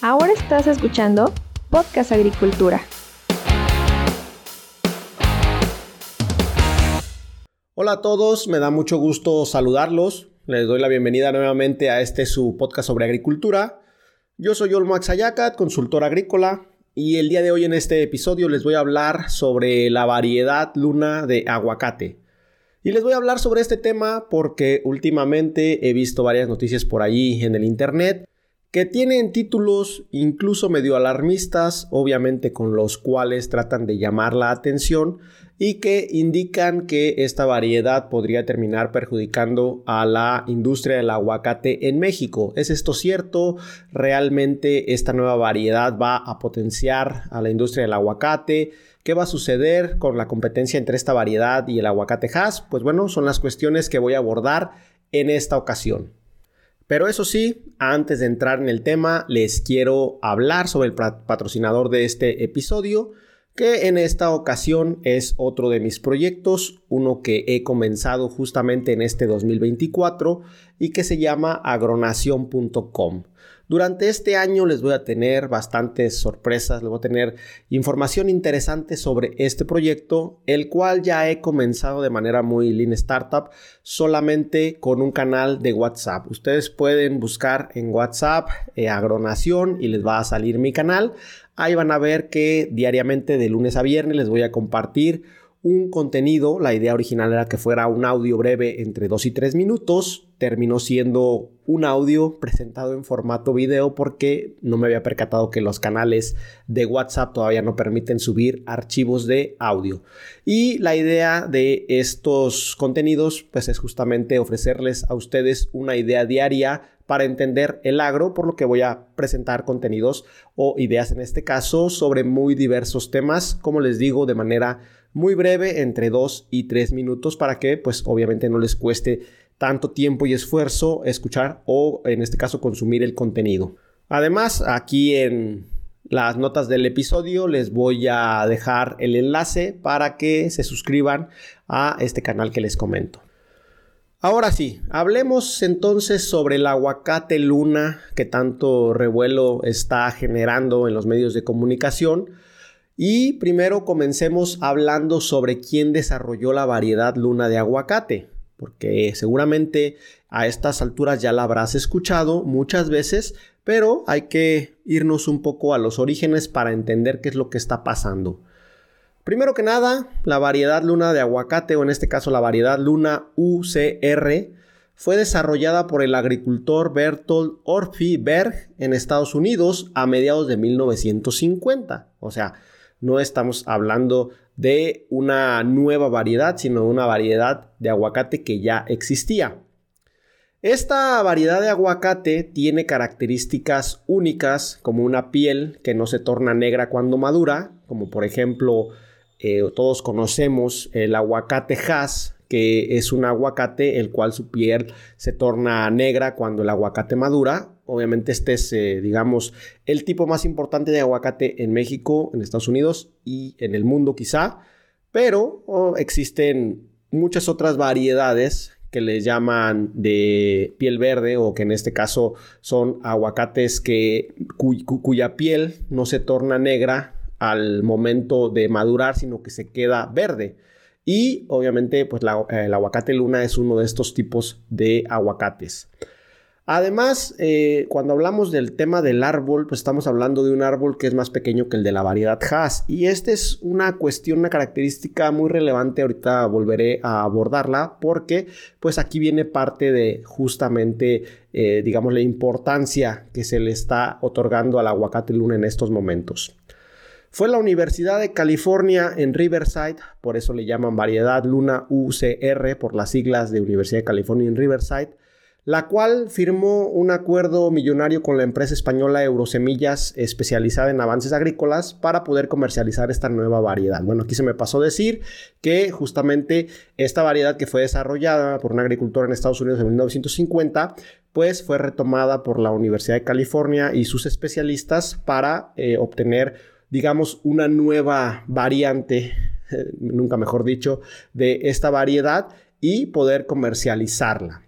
Ahora estás escuchando Podcast Agricultura. Hola a todos, me da mucho gusto saludarlos. Les doy la bienvenida nuevamente a este su podcast sobre agricultura. Yo soy Olmo Axayacat, consultor agrícola, y el día de hoy en este episodio les voy a hablar sobre la variedad luna de aguacate. Y les voy a hablar sobre este tema porque últimamente he visto varias noticias por allí en el internet que tienen títulos incluso medio alarmistas, obviamente con los cuales tratan de llamar la atención y que indican que esta variedad podría terminar perjudicando a la industria del aguacate en México. ¿Es esto cierto? ¿Realmente esta nueva variedad va a potenciar a la industria del aguacate? ¿Qué va a suceder con la competencia entre esta variedad y el aguacate Hass? Pues bueno, son las cuestiones que voy a abordar en esta ocasión. Pero eso sí, antes de entrar en el tema, les quiero hablar sobre el patrocinador de este episodio, que en esta ocasión es otro de mis proyectos, uno que he comenzado justamente en este 2024 y que se llama agronación.com. Durante este año les voy a tener bastantes sorpresas, les voy a tener información interesante sobre este proyecto, el cual ya he comenzado de manera muy lean startup, solamente con un canal de WhatsApp. Ustedes pueden buscar en WhatsApp eh, Agronación y les va a salir mi canal. Ahí van a ver que diariamente de lunes a viernes les voy a compartir un contenido. La idea original era que fuera un audio breve entre 2 y 3 minutos terminó siendo un audio presentado en formato video porque no me había percatado que los canales de WhatsApp todavía no permiten subir archivos de audio. Y la idea de estos contenidos pues es justamente ofrecerles a ustedes una idea diaria para entender el agro, por lo que voy a presentar contenidos o ideas en este caso sobre muy diversos temas, como les digo, de manera muy breve, entre 2 y 3 minutos, para que pues obviamente no les cueste tanto tiempo y esfuerzo escuchar o en este caso consumir el contenido. Además, aquí en las notas del episodio les voy a dejar el enlace para que se suscriban a este canal que les comento. Ahora sí, hablemos entonces sobre el aguacate luna que tanto revuelo está generando en los medios de comunicación. Y primero comencemos hablando sobre quién desarrolló la variedad luna de aguacate porque seguramente a estas alturas ya la habrás escuchado muchas veces, pero hay que irnos un poco a los orígenes para entender qué es lo que está pasando. Primero que nada, la variedad luna de aguacate, o en este caso la variedad luna UCR, fue desarrollada por el agricultor Bertolt Orphy Berg en Estados Unidos a mediados de 1950. O sea, no estamos hablando de una nueva variedad, sino de una variedad de aguacate que ya existía. Esta variedad de aguacate tiene características únicas como una piel que no se torna negra cuando madura, como por ejemplo eh, todos conocemos el aguacate Hass, que es un aguacate el cual su piel se torna negra cuando el aguacate madura. Obviamente este es, eh, digamos, el tipo más importante de aguacate en México, en Estados Unidos y en el mundo quizá. Pero oh, existen muchas otras variedades que les llaman de piel verde o que en este caso son aguacates que, cuya piel no se torna negra al momento de madurar, sino que se queda verde. Y obviamente, pues el aguacate luna es uno de estos tipos de aguacates. Además, eh, cuando hablamos del tema del árbol, pues estamos hablando de un árbol que es más pequeño que el de la variedad Hass. Y esta es una cuestión, una característica muy relevante. Ahorita volveré a abordarla porque, pues aquí viene parte de justamente, eh, digamos, la importancia que se le está otorgando al aguacate luna en estos momentos. Fue la Universidad de California en Riverside, por eso le llaman variedad Luna UCR por las siglas de Universidad de California en Riverside, la cual firmó un acuerdo millonario con la empresa española Eurosemillas especializada en avances agrícolas para poder comercializar esta nueva variedad. Bueno, aquí se me pasó decir que justamente esta variedad que fue desarrollada por un agricultor en Estados Unidos en 1950, pues fue retomada por la Universidad de California y sus especialistas para eh, obtener digamos, una nueva variante, nunca mejor dicho, de esta variedad y poder comercializarla.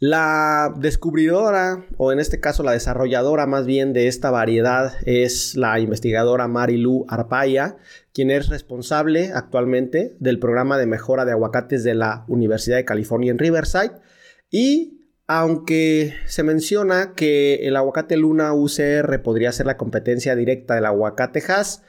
La descubridora, o en este caso la desarrolladora más bien de esta variedad, es la investigadora Marilu Arpaya, quien es responsable actualmente del programa de mejora de aguacates de la Universidad de California en Riverside. Y aunque se menciona que el aguacate Luna UCR podría ser la competencia directa del aguacate Hass,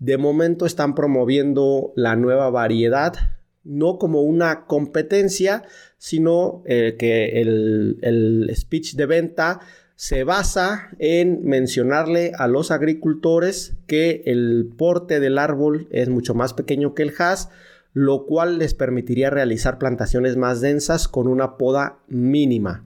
de momento están promoviendo la nueva variedad no como una competencia, sino eh, que el, el speech de venta se basa en mencionarle a los agricultores que el porte del árbol es mucho más pequeño que el has, lo cual les permitiría realizar plantaciones más densas con una poda mínima.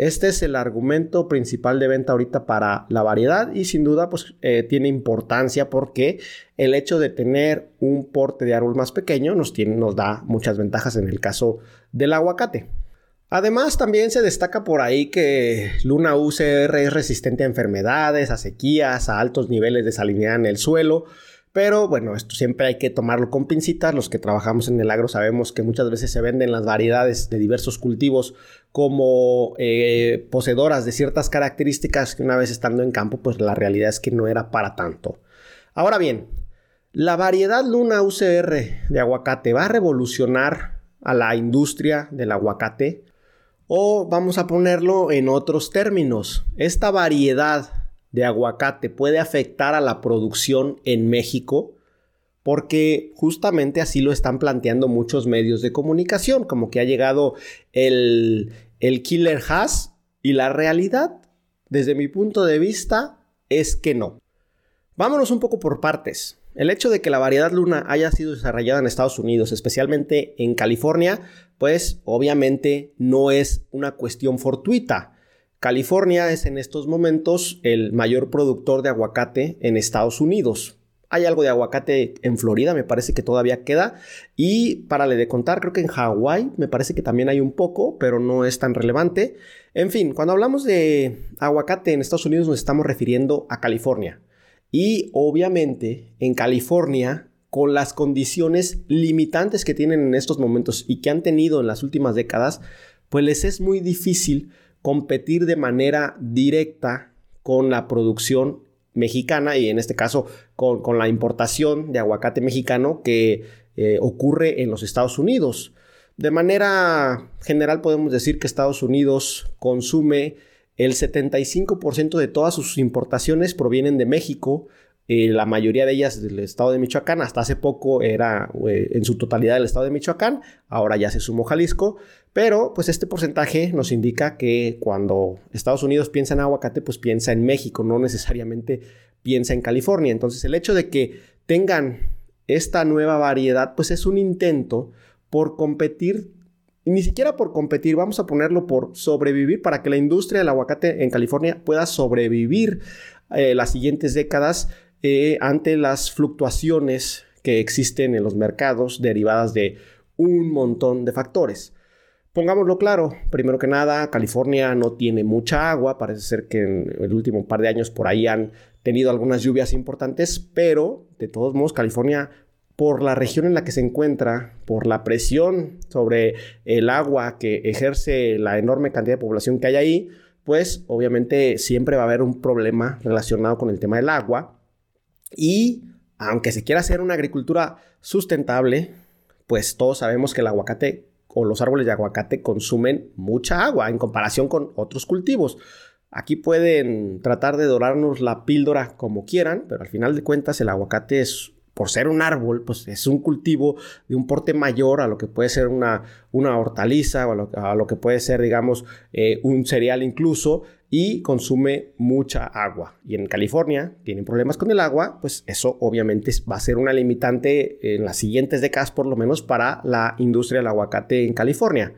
Este es el argumento principal de venta ahorita para la variedad y sin duda pues eh, tiene importancia porque el hecho de tener un porte de árbol más pequeño nos, tiene, nos da muchas ventajas en el caso del aguacate. Además, también se destaca por ahí que Luna UCR es resistente a enfermedades, a sequías, a altos niveles de salinidad en el suelo pero bueno, esto siempre hay que tomarlo con pincitas. Los que trabajamos en el agro sabemos que muchas veces se venden las variedades de diversos cultivos como eh, poseedoras de ciertas características que una vez estando en campo, pues la realidad es que no era para tanto. Ahora bien, la variedad Luna UCR de aguacate va a revolucionar a la industria del aguacate o vamos a ponerlo en otros términos. Esta variedad de aguacate puede afectar a la producción en México? Porque justamente así lo están planteando muchos medios de comunicación, como que ha llegado el, el killer has y la realidad, desde mi punto de vista, es que no. Vámonos un poco por partes. El hecho de que la variedad luna haya sido desarrollada en Estados Unidos, especialmente en California, pues obviamente no es una cuestión fortuita. California es en estos momentos el mayor productor de aguacate en Estados Unidos. Hay algo de aguacate en Florida, me parece que todavía queda. Y para le de contar, creo que en Hawái me parece que también hay un poco, pero no es tan relevante. En fin, cuando hablamos de aguacate en Estados Unidos nos estamos refiriendo a California. Y obviamente en California, con las condiciones limitantes que tienen en estos momentos y que han tenido en las últimas décadas, pues les es muy difícil competir de manera directa con la producción mexicana y en este caso con, la importación de aguacate mexicano que eh, ocurre en los Estados Unidos. De manera general podemos decir que Estados Unidos consume el 75% de todas sus importaciones provienen de México, la mayoría de ellas del estado de Michoacán, hasta hace poco era en su totalidad del estado de Michoacán, ahora ya se sumó Jalisco, pero pues este porcentaje nos indica que cuando Estados Unidos piensa en aguacate, pues piensa en México, no necesariamente piensa en California. Entonces el hecho de que tengan esta nueva variedad, pues es un intento por competir ni siquiera por competir, vamos a ponerlo por sobrevivir para que la industria del aguacate en California pueda sobrevivir eh, las siguientes décadas eh, ante las fluctuaciones que existen en los mercados derivadas de un montón de factores. Pongámoslo claro, primero que nada, California no tiene mucha agua, parece ser que en el último par de años por ahí han tenido algunas lluvias importantes, pero de todos modos California, por la región en la que se encuentra, por la presión sobre el agua que ejerce la enorme cantidad de población que hay ahí, pues obviamente siempre va a haber un problema relacionado con el tema del agua y aunque se quiera hacer una agricultura sustentable, pues todos sabemos que el aguacate o los árboles de aguacate consumen mucha agua en comparación con otros cultivos. Aquí pueden tratar de dorarnos la píldora como quieran, pero al final de cuentas el aguacate es por ser un árbol, pues es un cultivo de un porte mayor a lo que puede ser una, una hortaliza o a lo, que puede ser, digamos, eh, un cereal incluso y consume mucha agua. Y en California tienen problemas con el agua, pues eso obviamente va a ser una limitante en las siguientes décadas por lo menos para la industria del aguacate en California.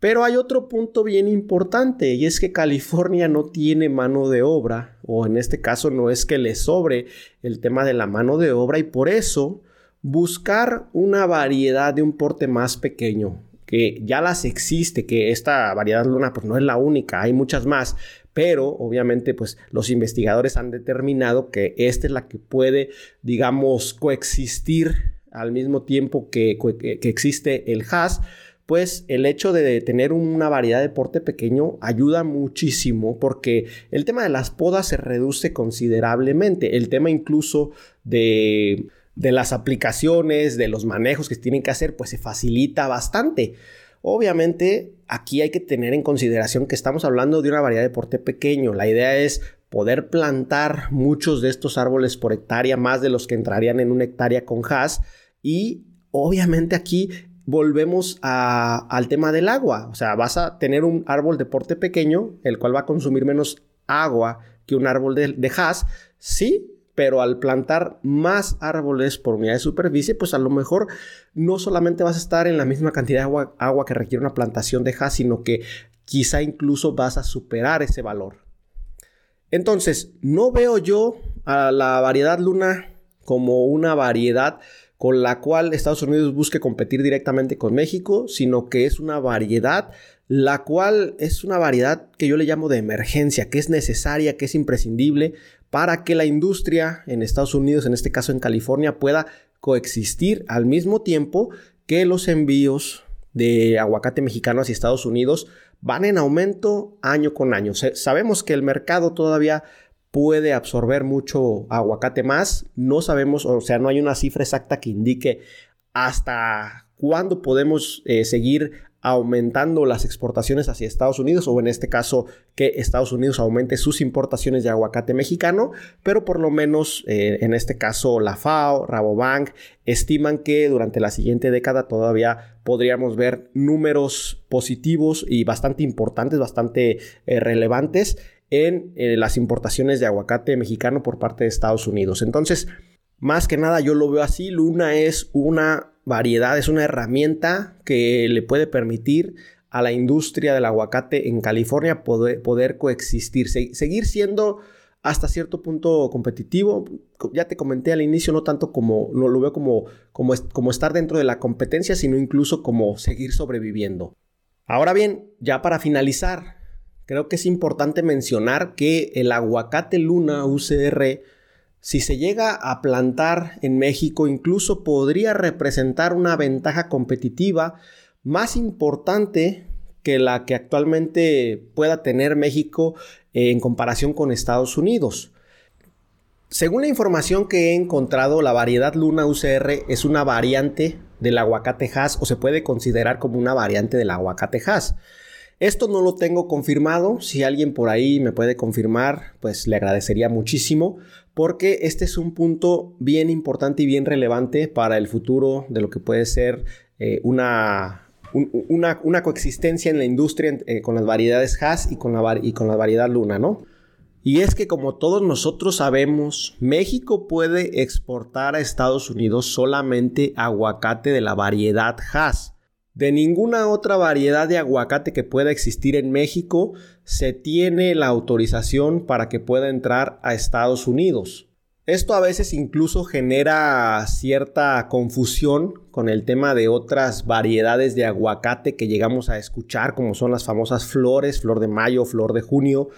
Pero hay otro punto bien importante y es que California no tiene mano de obra, o en este caso no es que le sobre el tema de la mano de obra y por eso buscar una variedad de un porte más pequeño, que ya las existe, que esta variedad luna pues no es la única, hay muchas más, pero obviamente pues los investigadores han determinado que esta es la que puede, digamos, coexistir al mismo tiempo que, que existe el HAS pues el hecho de tener una variedad de porte pequeño ayuda muchísimo porque el tema de las podas se reduce considerablemente. El tema incluso de, de las aplicaciones, de los manejos que tienen que hacer, pues se facilita bastante. Obviamente, aquí hay que tener en consideración que estamos hablando de una variedad de porte pequeño. La idea es poder plantar muchos de estos árboles por hectárea, más de los que entrarían en una hectárea con hash. Y obviamente aquí volvemos al tema del agua. O sea, vas a tener un árbol de porte pequeño, el cual va a consumir menos agua que un árbol de, de sí, pero al plantar más árboles por unidad de superficie, pues a lo mejor no solamente vas a estar en la misma cantidad de agua, que requiere una plantación de hass, sino que quizá incluso vas a superar ese valor. Entonces, no veo yo a la variedad luna como una variedad con la cual Estados Unidos busque competir directamente con México, sino que es una variedad la cual es una variedad que yo le llamo de emergencia, que es necesaria, que es imprescindible para que la industria en Estados Unidos, en este caso en California, pueda coexistir al mismo tiempo que los envíos de aguacate mexicano hacia Estados Unidos van en aumento año con año. Sabemos que el mercado todavía puede absorber mucho aguacate más. No sabemos, o sea, no hay una cifra exacta que indique hasta cuándo podemos eh, seguir aumentando las exportaciones hacia Estados Unidos o en este caso que Estados Unidos aumente sus importaciones de aguacate mexicano, pero por lo menos eh, en este caso la FAO, Rabobank estiman que durante la siguiente década todavía podríamos ver números positivos y bastante importantes, bastante eh, relevantes en las importaciones de aguacate mexicano por parte de Estados Unidos. Entonces, más que nada yo lo veo así, Luna es una variedad, es una herramienta que le puede permitir a la industria del aguacate en California poder, coexistir, seguir siendo hasta cierto punto competitivo. Ya te comenté al inicio, no tanto como, no lo veo como, como, como estar dentro de la competencia, sino incluso como seguir sobreviviendo. Ahora bien, ya para finalizar, creo que es importante mencionar que el aguacate Luna UCR, si se llega a plantar en México, incluso podría representar una ventaja competitiva más importante que la que actualmente pueda tener México en comparación con Estados Unidos. Según la información que he encontrado, la variedad Luna UCR es una variante del aguacate o se puede considerar como una variante del aguacate. Esto no lo tengo confirmado. Si alguien por ahí me puede confirmar, pues le agradecería muchísimo porque este es un punto bien importante y bien relevante para el futuro de lo que puede ser eh, una, una, coexistencia en la industria eh, con las variedades Haas y con, la, y con la variedad Luna, ¿no? Y es que como todos nosotros sabemos, México puede exportar a Estados Unidos solamente aguacate de la variedad Haas. De ninguna otra variedad de aguacate que pueda existir en México se tiene la autorización para que pueda entrar a Estados Unidos. Esto a veces incluso genera cierta confusión con el tema de otras variedades de aguacate que llegamos a escuchar, como son las famosas flores, flor de mayo, flor de junio,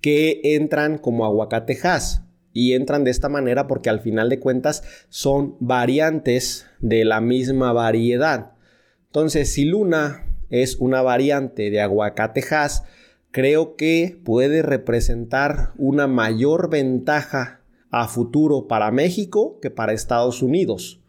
que entran como aguacatejas. Y entran de esta manera porque al final de cuentas son variantes de la misma variedad. Entonces, si Luna es una variante de aguacatejas, creo que puede representar una mayor ventaja a futuro para México que para Estados Unidos.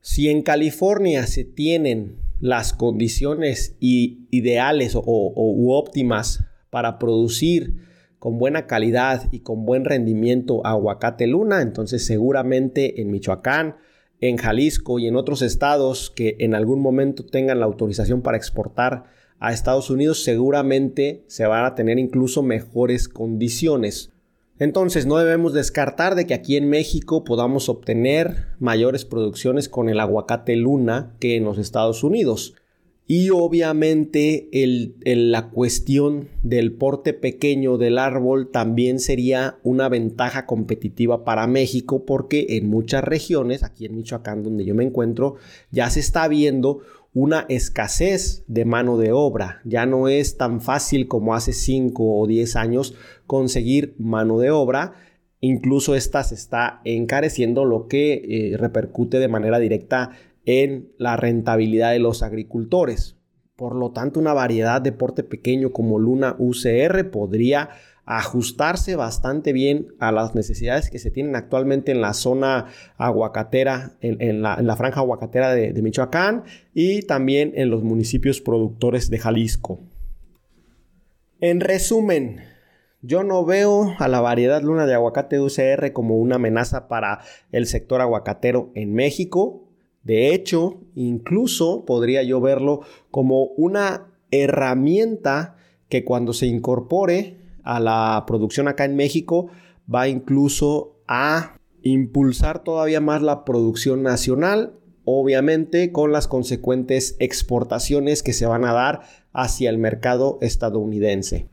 Si en California se tienen las condiciones ideales o, u óptimas para producir con buena calidad y con buen rendimiento aguacate luna, entonces seguramente en Michoacán, en Jalisco y en otros estados que en algún momento tengan la autorización para exportar a Estados Unidos, seguramente se van a tener incluso mejores condiciones. Entonces no debemos descartar de que aquí en México podamos obtener mayores producciones con el aguacate luna que en los Estados Unidos. Y obviamente la cuestión del porte pequeño del árbol también sería una ventaja competitiva para México porque en muchas regiones, aquí en Michoacán donde yo me encuentro, ya se está viendo una escasez de mano de obra. Ya no es tan fácil como hace 5 o 10 años conseguir mano de obra. Incluso esta se está encareciendo, lo que eh, repercute de manera directa en la rentabilidad de los agricultores. Por lo tanto, una variedad de porte pequeño como Luna UCR podría ajustarse bastante bien a las necesidades que se tienen actualmente en la zona aguacatera, en, la, franja aguacatera de, de Michoacán y también en los municipios productores de Jalisco. En resumen, yo no veo a la variedad luna de aguacate UCR como una amenaza para el sector aguacatero en México. De hecho, incluso podría yo verlo como una herramienta que cuando se incorpore a la producción acá en México va incluso a impulsar todavía más la producción nacional, obviamente con las consecuentes exportaciones que se van a dar hacia el mercado estadounidense.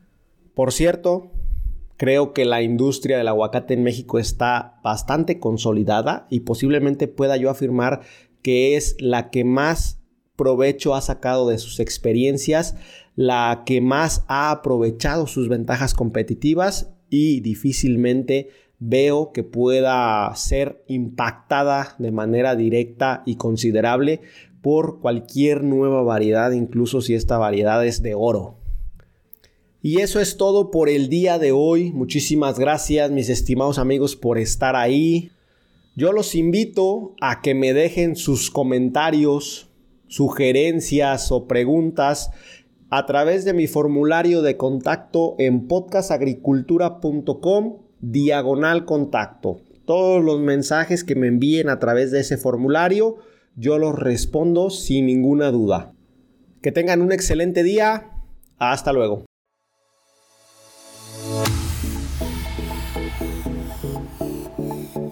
Por cierto, creo que la industria del aguacate en México está bastante consolidada y posiblemente pueda yo afirmar que es la que más provecho ha sacado de sus experiencias, la que más ha aprovechado sus ventajas competitivas y difícilmente veo que pueda ser impactada de manera directa y considerable por cualquier nueva variedad, incluso si esta variedad es de oro. Y eso es todo por el día de hoy. Muchísimas gracias mis estimados amigos por estar ahí. Yo los invito a que me dejen sus comentarios, sugerencias o preguntas a través de mi formulario de contacto en podcastagricultura.com diagonal contacto. Todos los mensajes que me envíen a través de ese formulario, yo los respondo sin ninguna duda. Que tengan un excelente día. Hasta luego.